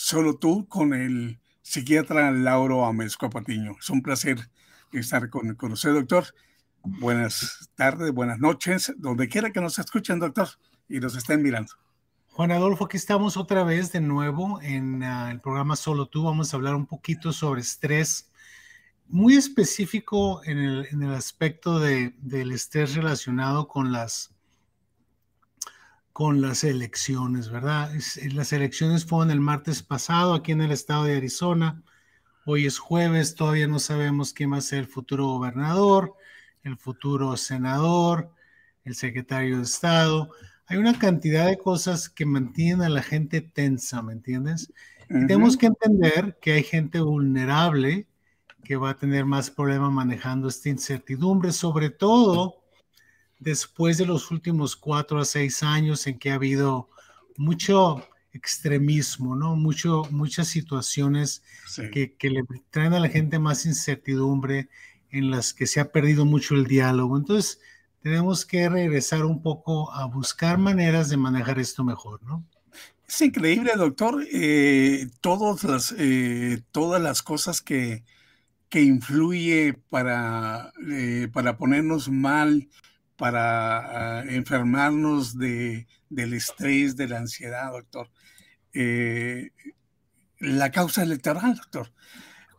Solo tú con el psiquiatra Lauro Amezco Patiño. Es un placer estar con, con usted, doctor. Buenas tardes, buenas noches, donde quiera que nos escuchen, doctor, y nos estén mirando. Juan Adolfo, aquí estamos otra vez de nuevo en uh, el programa Solo Tú. Vamos a hablar un poquito sobre estrés, muy específico en el, en el aspecto de, del estrés relacionado con las, con las elecciones, ¿verdad? Las elecciones fueron el martes pasado aquí en el estado de Arizona. Hoy es jueves, todavía no sabemos quién va a ser el futuro gobernador, el futuro senador, el secretario de Estado hay una cantidad de cosas que mantienen a la gente tensa, ¿me entiendes? Y tenemos que entender que hay gente vulnerable que va a tener más problema manejando esta incertidumbre, sobre todo después de los últimos cuatro a seis años en que ha habido mucho extremismo, ¿no? Mucho, muchas situaciones que, que, le traen a la gente más incertidumbre, en las que se ha perdido mucho el diálogo. Entonces, tenemos que regresar un poco a buscar maneras de manejar esto mejor, ¿no? Es increíble, doctor, eh, todas, las, eh, todas las cosas que, que influye para, eh, para ponernos mal, para ah, enfermarnos de, del estrés, de la ansiedad, doctor. la causa electoral, doctor.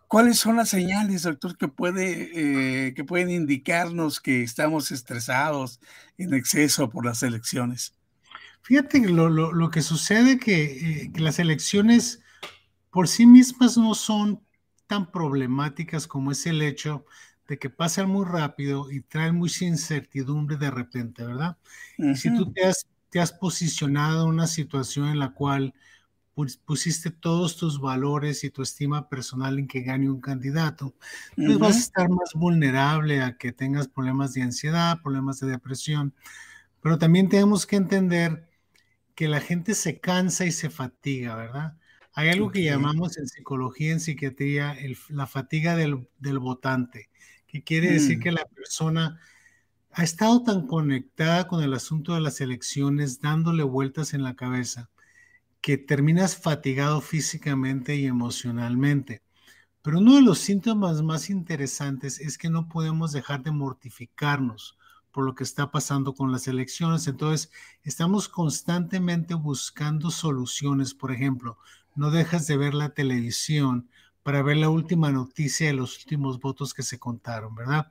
¿Cuáles son las señales, doctor, que, puede, eh, que pueden indicarnos que estamos estresados en exceso por las elecciones? Fíjate lo, lo, lo que sucede que, eh, que las elecciones por sí mismas no son tan problemáticas como es el hecho de que pasan muy rápido y traen mucha incertidumbre de repente, ¿verdad? Y si tú te has, te has posicionado en una situación en la cual pusiste todos tus valores y tu estima personal en que gane un candidato, pues vas a estar más vulnerable a que tengas problemas de ansiedad, problemas de depresión. Pero también tenemos que entender que la gente se cansa y se fatiga, ¿verdad? Hay algo que llamamos en psicología, en psiquiatría, la fatiga del, del, votante, que quiere decir mm. que la persona ha estado tan conectada con el asunto de las elecciones, dándole vueltas en la cabeza, que terminas fatigado físicamente y emocionalmente. Pero uno de los síntomas más interesantes es que no podemos dejar de mortificarnos por lo que está pasando con las elecciones. Entonces, estamos constantemente buscando soluciones. Por ejemplo, no dejas de ver la televisión para ver la última noticia de los últimos votos que se contaron, ¿verdad?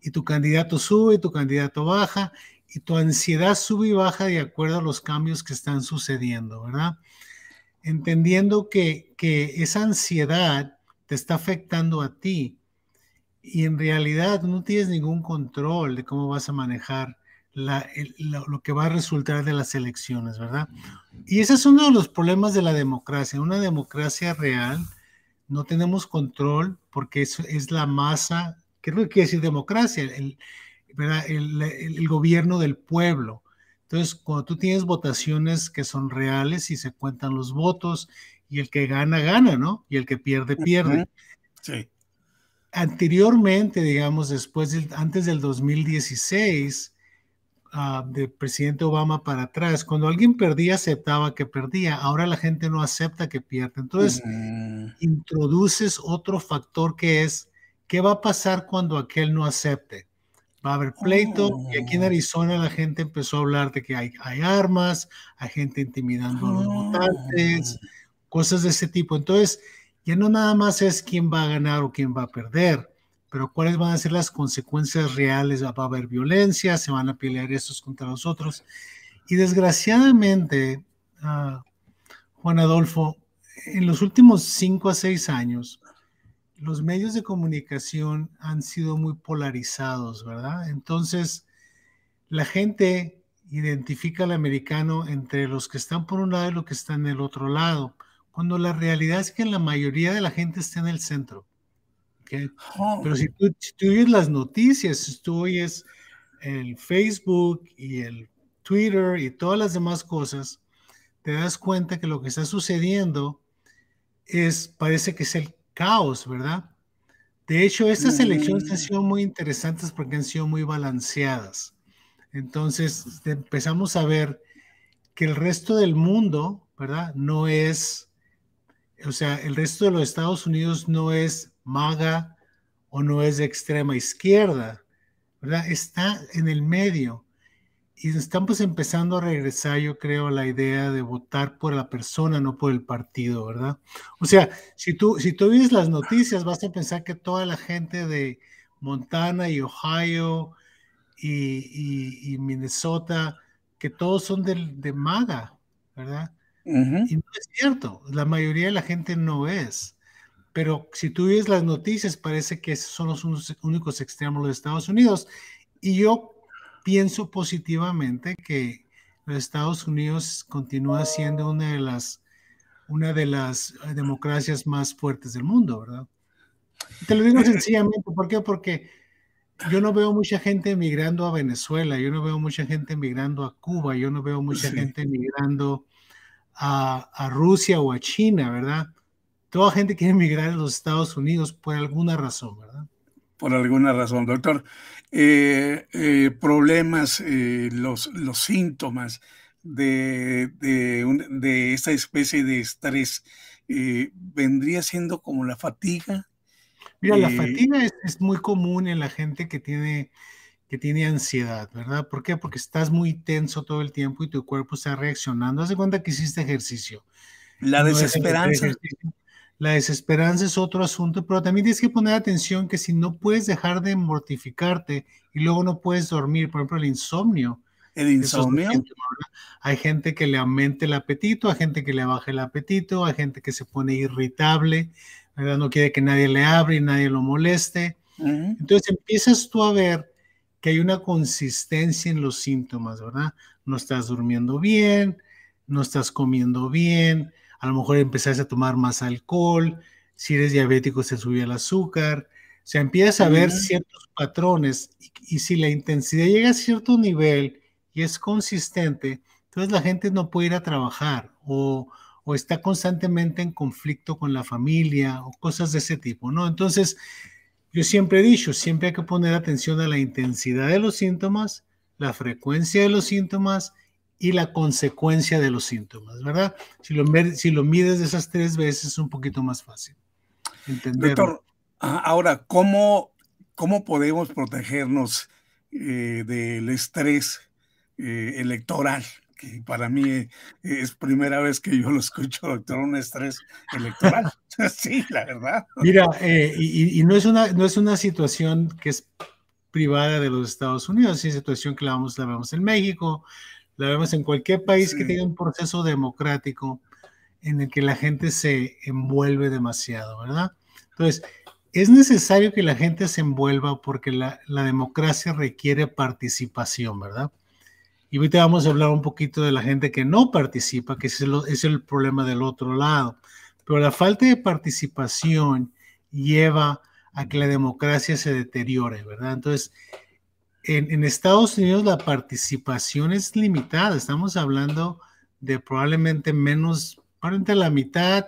Y tu candidato sube, tu candidato baja, y tu ansiedad sube y baja de acuerdo a los cambios que están sucediendo, ¿verdad? Entendiendo que, que esa ansiedad te está afectando a ti y en realidad no tienes ningún control de cómo vas a manejar la, lo, que va a resultar de las elecciones, ¿verdad? Y ese es uno de los problemas de la democracia. Una democracia real no tenemos control porque eso es la masa, ¿qué es lo que quiere decir democracia? El, el, gobierno del pueblo. Entonces, cuando tú tienes votaciones que son reales y se cuentan los votos y el que gana, gana, ¿no? Y el que pierde, pierde. Sí. Anteriormente, digamos, después, del, antes del 2016, uh, del presidente Obama para atrás, cuando alguien perdía, aceptaba que perdía. Ahora la gente no acepta que pierde. Entonces, introduces otro factor que es, ¿qué va a pasar cuando aquel no acepte? va a haber pleito. Y aquí en oh. Arizona la gente empezó a hablar de que hay, hay armas, hay gente intimidando a los votantes, oh. cosas de ese tipo. Entonces, ya no nada más es quién va a ganar o quién va a perder, pero cuáles van a ser las consecuencias reales. Va a haber violencia, se van a pelear estos contra los otros. Y desgraciadamente, uh, Juan Adolfo, en los últimos cinco a seis años, los medios de comunicación han sido muy polarizados, ¿verdad? Entonces, la gente identifica al americano entre los que están por un lado y los que están en el otro lado, cuando la realidad es que la mayoría de la gente está en el centro. Oh. Pero si tú, si oyes las noticias, si tú oyes el Facebook y el Twitter y todas las demás cosas, te das cuenta que lo que está sucediendo es, parece que es el caos, ¿verdad? De hecho, estas elecciones han sido muy interesantes porque han sido muy balanceadas. Entonces, empezamos a ver que el resto del mundo, ¿verdad? No es o sea, el resto de los Estados Unidos no es maga o no es de extrema izquierda, ¿verdad? Está en el medio. Y estamos empezando a regresar, yo creo, a la idea de votar por la persona, no por el partido, ¿verdad? O sea, si tú, si tú ves las noticias, vas a pensar que toda la gente de Montana y Ohio y, Minnesota, que todos son de, de MAGA, ¿verdad? Y no es cierto, la mayoría de la gente no es. Pero si tú ves las noticias, parece que son los únicos extremos de Estados Unidos. Y yo pienso positivamente que los Estados Unidos continúa siendo una de las, una de las democracias más fuertes del mundo, ¿verdad? te lo digo sencillamente, ¿por qué? Porque yo no veo mucha gente emigrando a Venezuela, yo no veo mucha gente emigrando a Cuba, yo no veo mucha gente emigrando a, a, Rusia o a China, ¿verdad? Toda gente quiere emigrar a los Estados Unidos por alguna razón, ¿verdad? Por alguna razón, doctor. Eh, eh, problemas, eh, los, los síntomas de, de, de, esta especie de estrés, ¿vendría siendo como la fatiga? Mira, la fatiga es, es, muy común en la gente que tiene, que tiene ansiedad, ¿verdad? ¿Por qué? Porque estás muy tenso todo el tiempo y tu cuerpo está reaccionando. Haz de cuenta que hiciste ejercicio. La desesperanza. La desesperanza es otro asunto, pero también tienes que poner atención que si no puedes dejar de mortificarte y luego no puedes dormir, por ejemplo, el insomnio. El insomnio. hay gente que le aumente el apetito, hay gente que le baje el apetito, hay gente que se pone irritable, ¿verdad? no quiere que nadie le abra y nadie lo moleste. Entonces empiezas tú a ver que hay una consistencia en los síntomas, ¿verdad? No estás durmiendo bien, no estás comiendo bien, a lo mejor empezás a tomar más alcohol, si eres diabético se sube el azúcar, o sea, empiezas a ver ciertos patrones y, si la intensidad llega a cierto nivel y es consistente, entonces la gente no puede ir a trabajar o, o está constantemente en conflicto con la familia o cosas de ese tipo, ¿no? Entonces, yo siempre he dicho, siempre hay que poner atención a la intensidad de los síntomas, la frecuencia de los síntomas y la consecuencia de los síntomas, ¿verdad? Si lo, si lo mides de esas tres veces es un poquito más fácil. Doctor, ahora, ¿cómo, cómo podemos protegernos eh, del estrés eh, electoral? Que para mí eh, es primera vez que yo lo escucho, doctor, un estrés electoral. sí, la verdad. Mira, y, y, no, es una, no es una situación que es privada de los Estados Unidos, es una situación que la, vamos, la vemos en México, la vemos en cualquier país que tenga un proceso democrático en el que la gente se envuelve demasiado, ¿verdad? Entonces, es necesario que la gente se envuelva porque la, democracia requiere participación, ¿verdad? Y ahorita vamos a hablar un poquito de la gente que no participa, que es el, es el problema del otro lado. Pero la falta de participación lleva a que la democracia se deteriore, ¿verdad? Entonces, en, Estados Unidos la participación es limitada. Estamos hablando de probablemente menos, probablemente la mitad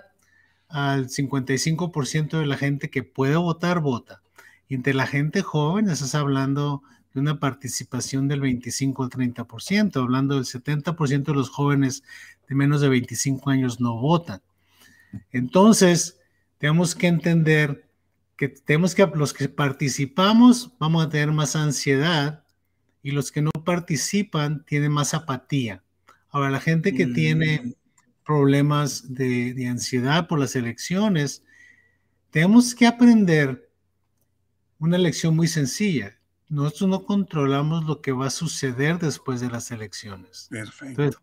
al 55% de la gente que puede votar, vota. Y entre la gente joven estás hablando de una participación del 25 al 30%, hablando del 70% de los jóvenes de menos de 25 años no votan. Entonces, tenemos que entender que tenemos que, los que participamos vamos a tener más ansiedad y los que no participan tienen más apatía. Ahora, la gente que tiene mm. problemas de, de, ansiedad por las elecciones, tenemos que aprender una lección muy sencilla. Nosotros no controlamos lo que va a suceder después de las elecciones. Perfecto. Entonces,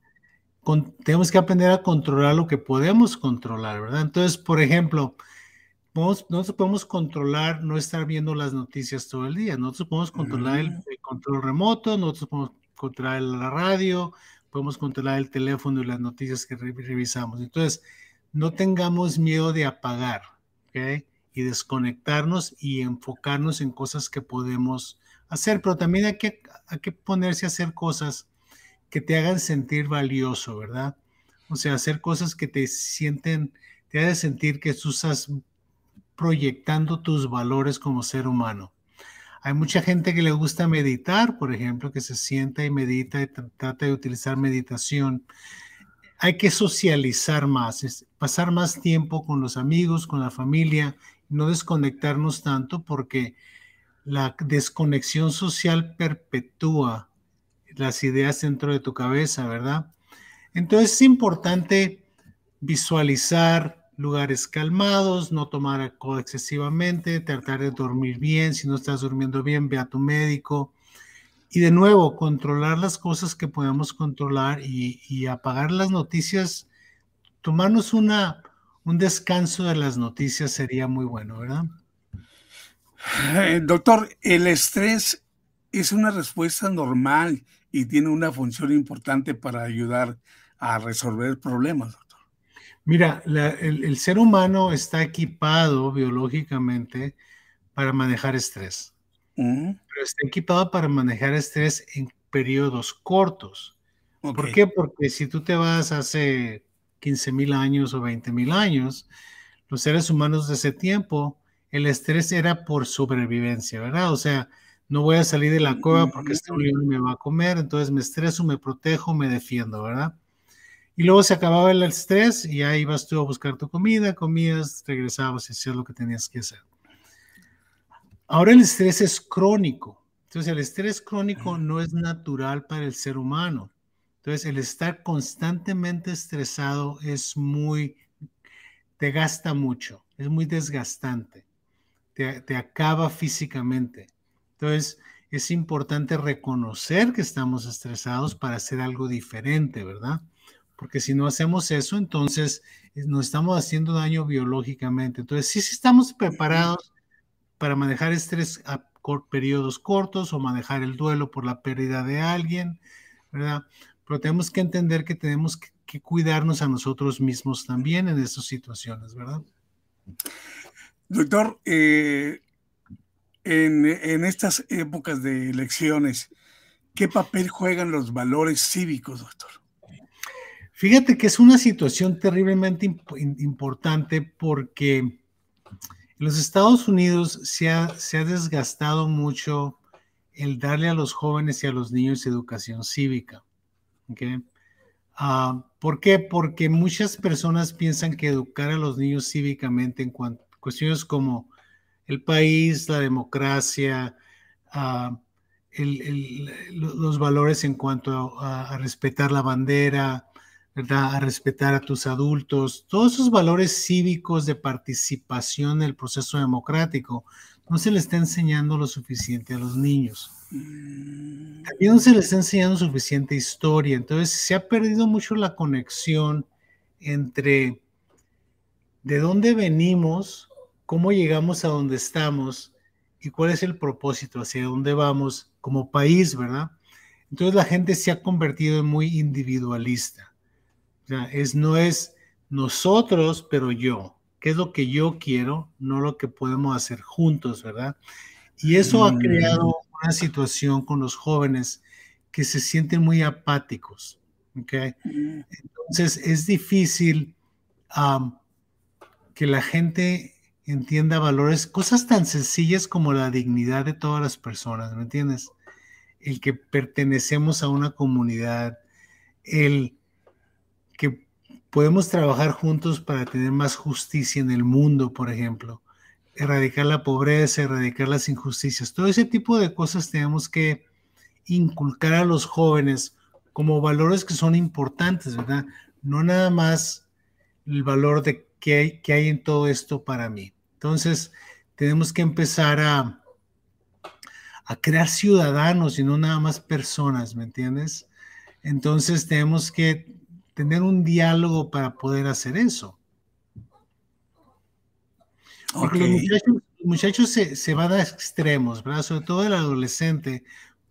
tenemos que aprender a controlar lo que podemos controlar, ¿verdad? Entonces, por ejemplo, nosotros podemos controlar no estar viendo las noticias todo el día. Nosotros podemos controlar el, control remoto, nosotros podemos controlar la radio, podemos controlar el teléfono y las noticias que revisamos. Entonces, no tengamos miedo de apagar, ¿ok? Y desconectarnos y enfocarnos en cosas que podemos hacer, pero también hay que, hay que ponerse a hacer cosas que te hagan sentir valioso, ¿verdad? O sea, hacer cosas que te sienten, te hagan sentir que tú estás proyectando tus valores como ser humano. Hay mucha gente que le gusta meditar, por ejemplo, que se sienta y medita y trata de utilizar meditación. Hay que socializar más. pasar más tiempo con los amigos, con la familia, no desconectarnos tanto porque la desconexión social perpetúa las ideas dentro de tu cabeza, ¿verdad? Entonces es importante visualizar lugares calmados, no tomar alcohol excesivamente, tratar de dormir bien. Si no estás durmiendo bien, ve a tu médico. Y de nuevo, controlar las cosas que podemos controlar y, apagar las noticias. Tomarnos una, un descanso de las noticias sería muy bueno, ¿verdad? Eh, doctor, el estrés es una respuesta normal y tiene una función importante para ayudar a resolver problemas, Mira, el, ser humano está equipado biológicamente para manejar estrés, pero está equipado para manejar estrés en periodos cortos. ¿Por qué? Porque si tú te vas hace 15 mil años o 20 mil años, los seres humanos de ese tiempo el estrés era por sobrevivencia, ¿verdad? O sea, no voy a salir de la cueva porque este león me va a comer, entonces me estreso, me protejo, me defiendo, ¿verdad? Y luego se acababa el estrés y ahí ibas tú a buscar tu comida, comías, regresabas y hacías lo que tenías que hacer. Ahora el estrés es crónico. Entonces el estrés crónico no es natural para el ser humano. Entonces el estar constantemente estresado es muy, te gasta mucho, es muy desgastante te, acaba físicamente. Entonces, es importante reconocer que estamos estresados para hacer algo diferente, ¿verdad? Porque si no hacemos eso, entonces eh, nos estamos haciendo daño biológicamente. Entonces, sí, sí estamos preparados para manejar estrés a periodos cortos o manejar el duelo por la pérdida de alguien, ¿verdad? Pero tenemos que entender que tenemos que, que cuidarnos a nosotros mismos también en estas situaciones, ¿verdad? Doctor, eh, en, estas épocas de elecciones, ¿qué papel juegan los valores cívicos, doctor? Fíjate que es una situación terriblemente importante porque en los Estados Unidos se ha, se ha, desgastado mucho el darle a los jóvenes y a los niños educación cívica. Ah, ¿Por qué? Porque muchas personas piensan que educar a los niños cívicamente en cuestiones como el país, la democracia, ah, los valores en cuanto a, respetar la bandera, ¿verdad? a respetar a tus adultos, todos esos valores cívicos de participación en el proceso democrático, no se le está enseñando lo suficiente a los niños. Mm. También no se les está enseñando suficiente historia, entonces se ha perdido mucho la conexión entre de dónde venimos, cómo llegamos a donde estamos y cuál es el propósito, hacia dónde vamos como país, ¿verdad? Entonces la gente se ha convertido en muy individualista. O sea, es, no es nosotros, pero yo. ¿Qué es lo que yo quiero? No lo que podemos hacer juntos, ¿verdad? Y eso ha creado mm. una situación con los jóvenes que se sienten muy apáticos. ¿okay? Entonces es difícil que la gente entienda valores, cosas tan sencillas como la dignidad de todas las personas, ¿me entiendes? El que pertenecemos a una comunidad, el que podemos trabajar juntos para tener más justicia en el mundo, por ejemplo, erradicar la pobreza, erradicar las injusticias, todo ese tipo de cosas tenemos que inculcar a los jóvenes como valores que son importantes, ¿verdad? No nada más el valor de qué hay, qué hay en todo esto para mí. Entonces, tenemos que empezar a, a crear ciudadanos y no nada más personas, ¿me entiendes? Entonces, tenemos que tener un diálogo para poder hacer eso. Porque los muchachos, se, se, van a extremos, ¿verdad? Sobre todo el adolescente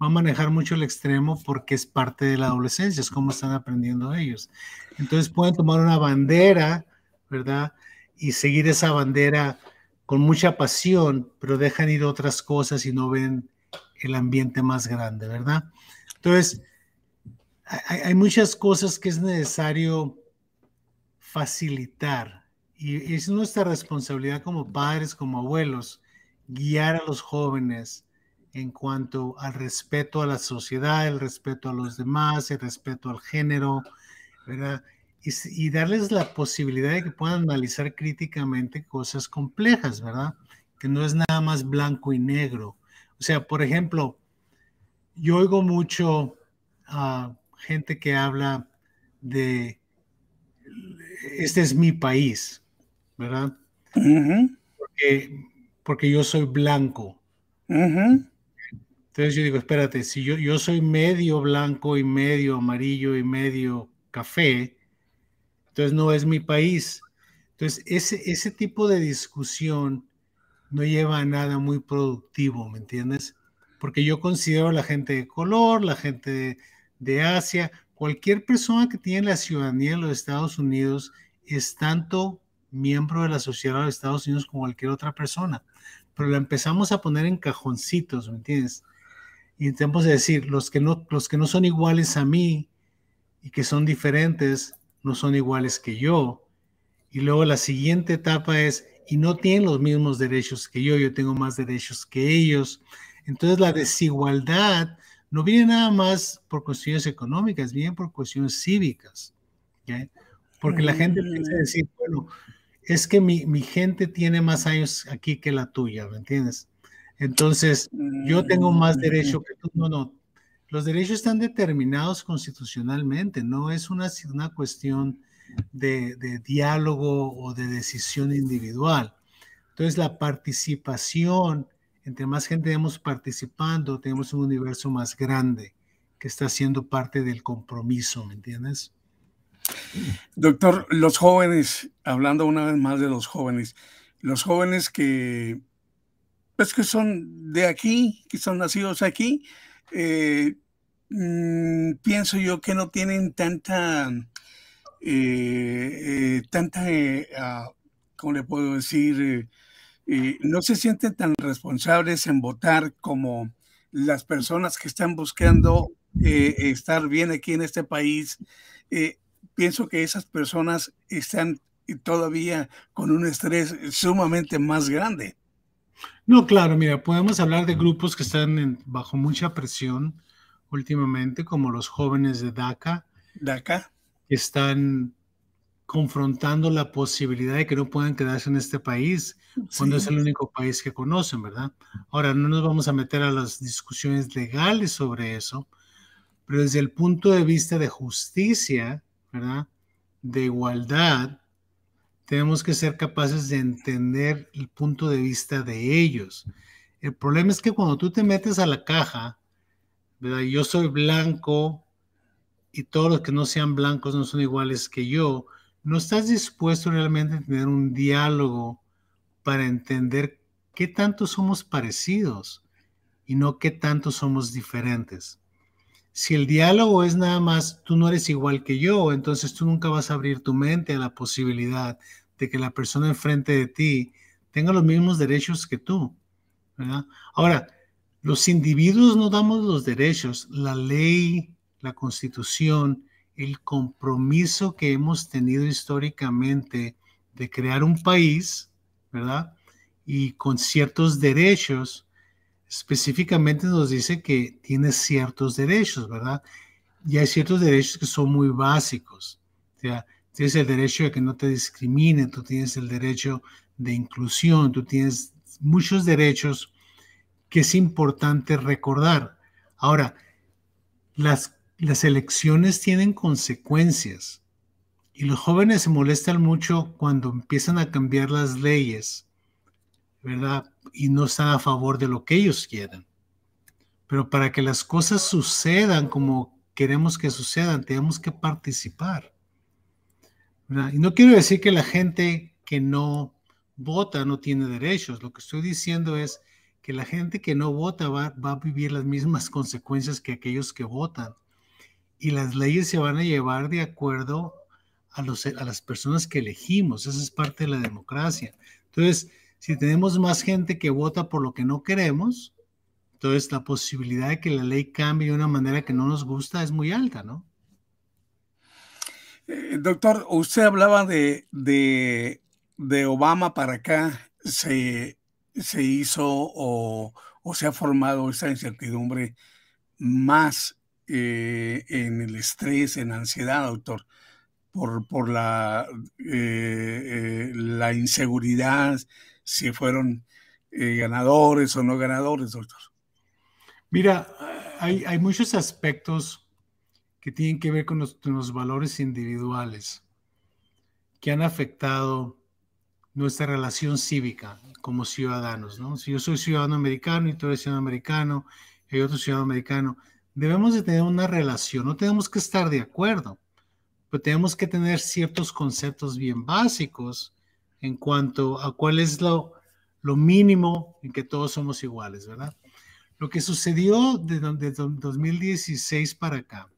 va a manejar mucho el extremo porque es parte de la adolescencia, es como están aprendiendo ellos. Entonces pueden tomar una bandera, ¿verdad? Y seguir esa bandera con mucha pasión, pero dejan ir otras cosas y no ven el ambiente más grande, ¿verdad? Entonces, hay, muchas cosas que es necesario facilitar y es nuestra responsabilidad como padres, como abuelos, guiar a los jóvenes en cuanto al respeto a la sociedad, el respeto a los demás, el respeto al género, ¿verdad? y, darles la posibilidad de que puedan analizar críticamente cosas complejas, ¿verdad? Que no es nada más blanco y negro. O sea, por ejemplo, yo oigo mucho a gente que habla de, este es mi país, ¿verdad? porque, porque, yo soy blanco. Entonces yo digo, espérate, si yo, yo soy medio blanco y medio amarillo y medio café, entonces no es mi país. Entonces ese, ese tipo de discusión no lleva a nada muy productivo, ¿me entiendes? Porque yo considero a la gente de color, la gente de, Asia, cualquier persona que tiene la ciudadanía de los Estados Unidos es tanto miembro de la sociedad de los Estados Unidos como cualquier otra persona. Pero la empezamos a poner en cajoncitos, ¿me entiendes? Y intentamos decir, los que no, los que no son iguales a mí y que son diferentes, no son iguales que yo. Y luego la siguiente etapa es, y no tienen los mismos derechos que yo, yo tengo más derechos que ellos. Entonces la desigualdad no viene nada más por cuestiones económicas, viene por cuestiones cívicas. Porque la gente piensa mm. decir, bueno, es que mi, mi, gente tiene más años aquí que la tuya, ¿me entiendes? Entonces, yo tengo más mm. derecho que tú. No, no, los derechos están determinados constitucionalmente, no es una, una cuestión de, diálogo o de decisión individual. Entonces, la participación, entre más gente tenemos participando, tenemos un universo más grande que está siendo parte del compromiso, ¿me entiendes? Doctor, los jóvenes, hablando una vez más de los jóvenes, los jóvenes que, pues que son de aquí, que son nacidos aquí, eh, mm, pienso yo que no tienen tanta, eh, eh, tanta, ah, ¿cómo le puedo decir? No se sienten tan responsables en votar como las personas que están buscando estar bien aquí en este país. pienso que esas personas están todavía con un estrés sumamente más grande. No, claro, mira, podemos hablar de grupos que están bajo mucha presión últimamente, como los jóvenes de DACA. DACA. Que están confrontando la posibilidad de que no puedan quedarse en este país, cuando es el único país que conocen, ¿verdad? Ahora, no nos vamos a meter a las discusiones legales sobre eso, pero desde el punto de vista de justicia, ¿verdad? De igualdad, tenemos que ser capaces de entender el punto de vista de ellos. El problema es que cuando tú te metes a la caja, ¿verdad? Yo soy blanco y todos los que no sean blancos no son iguales que yo, no estás dispuesto realmente a tener un diálogo para entender qué tanto somos parecidos y no qué tanto somos diferentes. Si el diálogo es nada más, tú no eres igual que yo, entonces tú nunca vas a abrir tu mente a la posibilidad de que la persona enfrente de ti tenga los mismos derechos que tú. Ahora, los individuos no damos los derechos, la ley, la constitución, el compromiso que hemos tenido históricamente de crear un país, ¿verdad? Y con ciertos derechos, específicamente nos dice que tienes ciertos derechos, ¿verdad? Y hay ciertos derechos que son muy básicos. tienes el derecho de que no te discriminen, tú tienes el derecho de inclusión, tú tienes muchos derechos que es importante recordar. Ahora, las, las elecciones tienen consecuencias y los jóvenes se molestan mucho cuando empiezan a cambiar las leyes ¿verdad? Y no están a favor de lo que ellos quieren. Pero para que las cosas sucedan como queremos que sucedan, tenemos que participar. Y no quiero decir que la gente que no vota no tiene derechos. Lo que estoy diciendo es que la gente que no vota va, a vivir las mismas consecuencias que aquellos que votan. Y las leyes se van a llevar de acuerdo a, los, a las personas que elegimos. Esa es parte de la democracia. Entonces, si tenemos más gente que vota por lo que no queremos, entonces la posibilidad de que la ley cambie de una manera que no nos gusta es muy alta, ¿no? Eh, doctor, usted hablaba de, de, Obama para acá, se, se hizo o, se ha formado esa incertidumbre más eh, en el estrés, en ansiedad, doctor. por, por la, la inseguridad, si fueron ganadores o no ganadores, doctor. Mira, hay, hay muchos aspectos que tienen que ver con los, valores individuales que han afectado nuestra relación cívica como ciudadanos, ¿no? Si yo soy ciudadano americano y tú eres ciudadano americano y hay otro ciudadano americano, debemos de tener una relación, no tenemos que estar de acuerdo, pero tenemos que tener ciertos conceptos bien básicos en cuanto a cuál es lo, lo mínimo en que todos somos iguales, ¿verdad? Lo que sucedió de, de 2016 para acá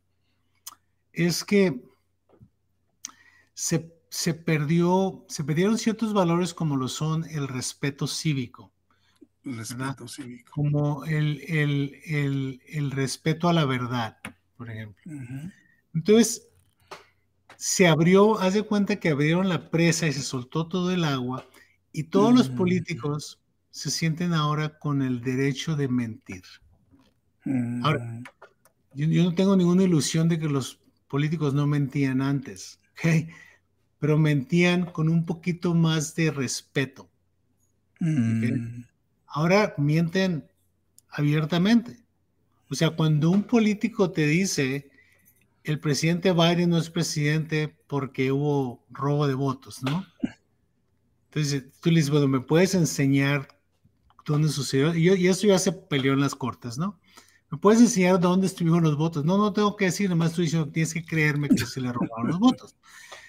es que se, perdió, se perdieron ciertos valores como lo son el respeto cívico. El respeto cívico. Como el, el, respeto a la verdad, por ejemplo. Entonces, se abrió, haz de cuenta que abrieron la presa y se soltó todo el agua y todos los políticos se sienten ahora con el derecho de mentir. Ahora, yo, yo, no tengo ninguna ilusión de que los políticos no mentían antes, pero mentían con un poquito más de respeto. Mm. Ahora mienten abiertamente. O sea, cuando un político te dice, el presidente Biden no es presidente porque hubo robo de votos, ¿no? Entonces, tú le dices, bueno, ¿me puedes enseñar dónde sucedió? Y, y eso ya se peleó en las cortes, ¿no? ¿Me puedes enseñar dónde estuvieron los votos? No, no tengo que decir, nomás estoy diciendo tienes que creerme que se le robaron los votos.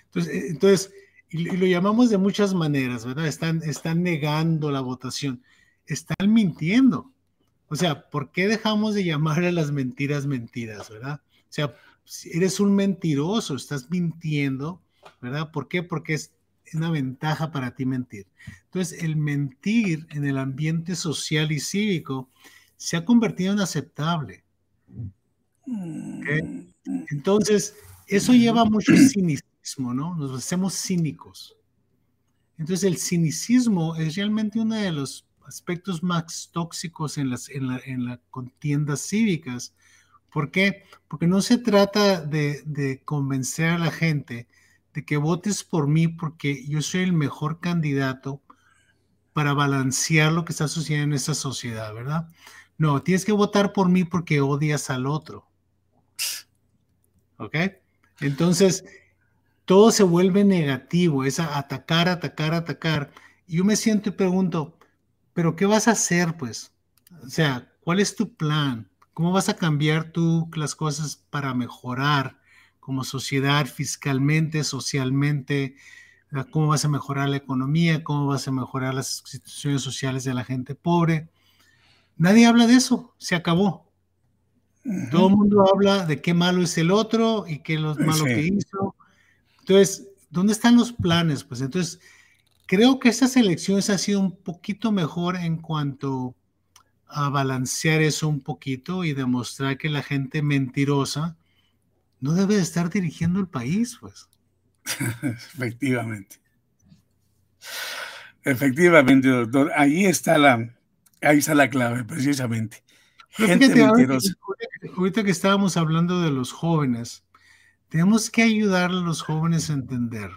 Entonces, eh, entonces y, lo llamamos de muchas maneras, ¿verdad? Están, están negando la votación, están mintiendo. O sea, ¿por qué dejamos de llamarle las mentiras mentiras, verdad? O sea, eres un mentiroso, estás mintiendo, ¿verdad? ¿Por qué? Porque es una ventaja para ti mentir. Entonces, el mentir en el ambiente social y cívico se ha convertido en aceptable. Entonces, eso lleva mucho cinismo, ¿no? Nos hacemos cínicos. Entonces, el cinicismo es realmente uno de los aspectos más tóxicos en las en la, contiendas cívicas. ¿Por qué? Porque no se trata de, convencer a la gente de que votes por mí porque yo soy el mejor candidato para balancear lo que está sucediendo en esta sociedad, ¿verdad? No, tienes que votar por mí porque odias al otro. ¿Ok? Entonces, todo se vuelve negativo, es atacar, atacar, atacar. Yo me siento y pregunto, ¿pero qué vas a hacer, pues? O sea, ¿cuál es tu plan? ¿Cómo vas a cambiar tú las cosas para mejorar como sociedad, fiscalmente, socialmente? ¿Cómo vas a mejorar la economía? ¿Cómo vas a mejorar las instituciones sociales de la gente pobre? Nadie habla de eso, se acabó. Todo el mundo habla de qué malo es el otro y qué lo malo que hizo. Entonces, ¿dónde están los planes? Pues entonces, creo que estas elecciones han sido un poquito mejor en cuanto a balancear eso un poquito y demostrar que la gente mentirosa no debe de estar dirigiendo el país, pues. Efectivamente. Efectivamente, doctor. Ahí está la, Ahí está la clave, precisamente. Gente ahorita, que estábamos hablando de los jóvenes, tenemos que ayudar a los jóvenes a entender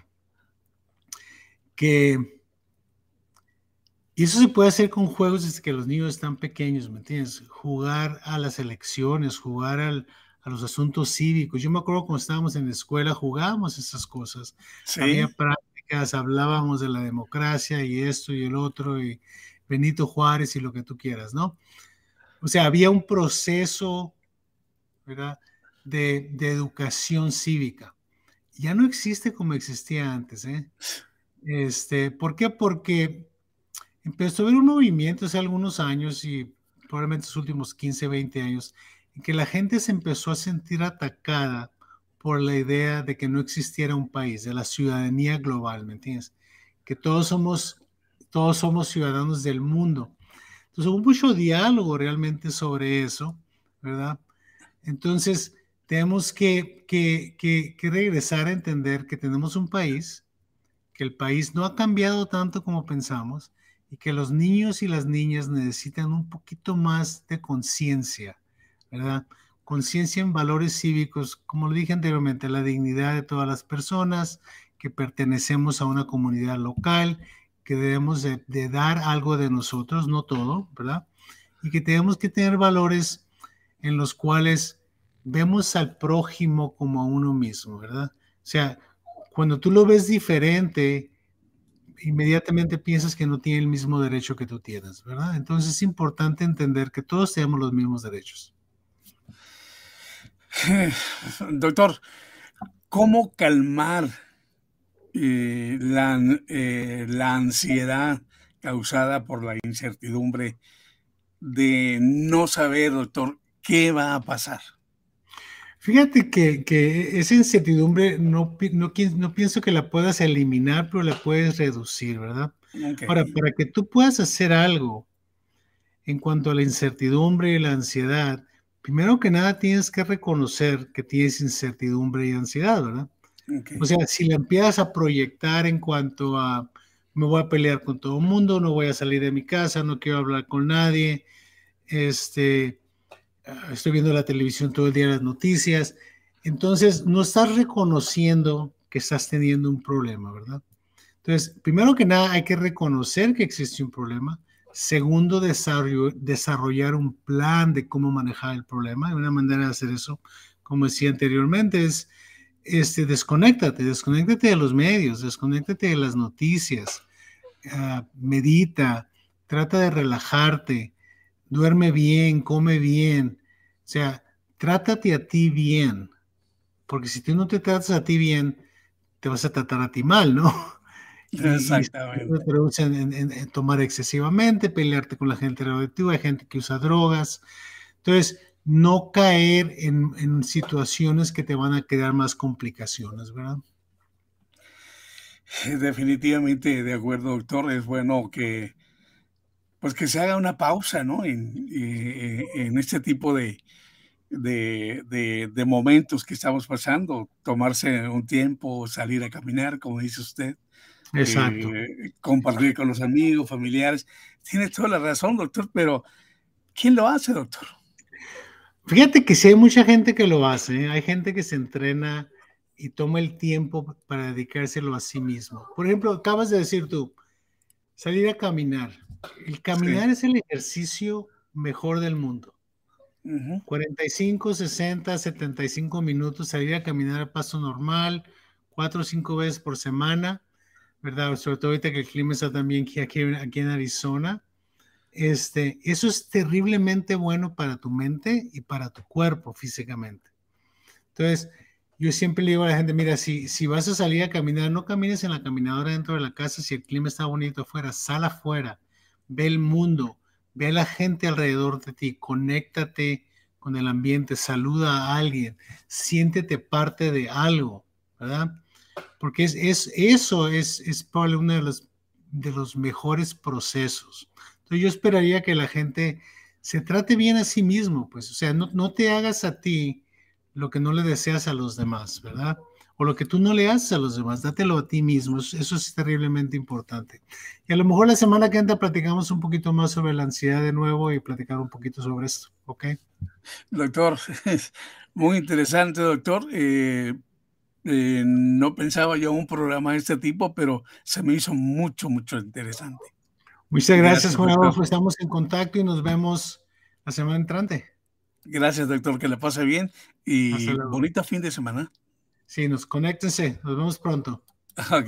que y eso se puede hacer con juegos desde que los niños están pequeños, ¿me entiendes? Jugar a las elecciones, jugar a los asuntos cívicos. Yo me acuerdo cuando estábamos en la escuela, jugábamos esas cosas. Había prácticas, hablábamos de la democracia y esto y el otro, y Benito Juárez y lo que tú quieras, ¿no? O sea, había un proceso, ¿verdad? De, educación cívica. Ya no existe como existía antes, ¿eh? Este, ¿Por qué? Porque empezó a haber un movimiento hace algunos años y probablemente los últimos 15, 20 años, en que la gente se empezó a sentir atacada por la idea de que no existiera un país, de la ciudadanía global, ¿me entiendes? Que todos somos todos somos ciudadanos del mundo. Entonces hubo mucho diálogo realmente sobre eso, ¿verdad? Entonces tenemos que, que, regresar a entender que tenemos un país, que el país no ha cambiado tanto como pensamos y que los niños y las niñas necesitan un poquito más de conciencia, ¿verdad? conciencia en valores cívicos, como lo dije anteriormente, la dignidad de todas las personas, que pertenecemos a una comunidad local, que debemos de, dar algo de nosotros, no todo, ¿verdad? Y que tenemos que tener valores en los cuales vemos al prójimo como a uno mismo, ¿verdad? O sea, cuando tú lo ves diferente, inmediatamente piensas que no tiene el mismo derecho que tú tienes, ¿verdad? Entonces es importante entender que todos tenemos los mismos derechos. Doctor, ¿cómo calmar eh, la, eh, la ansiedad causada por la incertidumbre de no saber, doctor, qué va a pasar? Fíjate que, esa incertidumbre no, no, no, pienso que la puedas eliminar, pero la puedes reducir, ¿verdad? Ahora, para que tú puedas hacer algo en cuanto a la incertidumbre y la ansiedad, primero que nada tienes que reconocer que tienes incertidumbre y ansiedad, ¿verdad? O sea, si la empiezas a proyectar en cuanto a me voy a pelear con todo el mundo, no voy a salir de mi casa, no quiero hablar con nadie, este, estoy viendo la televisión todo el día, las noticias, entonces no estás reconociendo que estás teniendo un problema, ¿verdad? Entonces, primero que nada, hay que reconocer que existe un problema. Segundo, desarrollar un plan de cómo manejar el problema. Y una manera de hacer eso, como decía anteriormente, es este, desconéctate, desconéctate de los medios, desconéctate de las noticias, ah, medita, trata de relajarte, duerme bien, come bien, sea, trátate a ti bien, porque si tú no te tratas a ti bien, te vas a tratar a ti mal, ¿no? Exactamente. Y, en, tomar excesivamente, pelearte con la gente radioactiva, hay gente que usa drogas. Entonces, no caer en, situaciones que te van a quedar más complicaciones, ¿verdad? Definitivamente de acuerdo, doctor. Es bueno que pues que se haga una pausa, ¿no? En, eh, este tipo de, de, momentos que estamos pasando, tomarse un tiempo, salir a caminar, como dice usted. Exacto. Eh, compartir con los amigos, familiares. Tiene toda la razón, doctor, pero ¿quién lo hace, doctor? Fíjate que sí hay mucha gente que lo hace, ¿eh? hay gente que se entrena y toma el tiempo para dedicárselo a sí mismo. Por ejemplo, acabas de decir tú, salir a caminar. El caminar es el ejercicio mejor del mundo. 45, 60, 75 minutos, salir a caminar a paso normal, cuatro o cinco veces por semana, ¿verdad? Sobre todo ahorita que el clima está también aquí, aquí en Arizona. Este, eso es terriblemente bueno para tu mente y para tu cuerpo físicamente. Entonces, yo siempre le digo a la gente, mira, si, si vas a salir a caminar, no camines en la caminadora dentro de la casa, si el clima está bonito afuera, sal afuera, ve el mundo, ve a la gente alrededor de ti, conéctate con el ambiente, saluda a alguien, siéntete parte de algo, ¿verdad? Porque es, es eso es, es probablemente uno de los, de los mejores procesos yo esperaría que la gente se trate bien a sí mismo, pues, o sea, no, no te hagas a ti lo que no le deseas a los demás, ¿verdad? O lo que tú no le haces a los demás, dátelo a ti mismo, eso es terriblemente importante. Y a lo mejor la semana que entra platicamos un poquito más sobre la ansiedad de nuevo y platicar un poquito sobre esto, ¿ok? Doctor, muy interesante, doctor. Eh, eh, no pensaba yo un programa de este tipo, pero se me hizo mucho, mucho interesante. Muchas gracias, Juan Adolfo. Estamos en contacto y nos vemos la semana entrante. Gracias, doctor. Que le pase bien y bonita fin de semana. Sí, nos conéctense. Nos vemos pronto.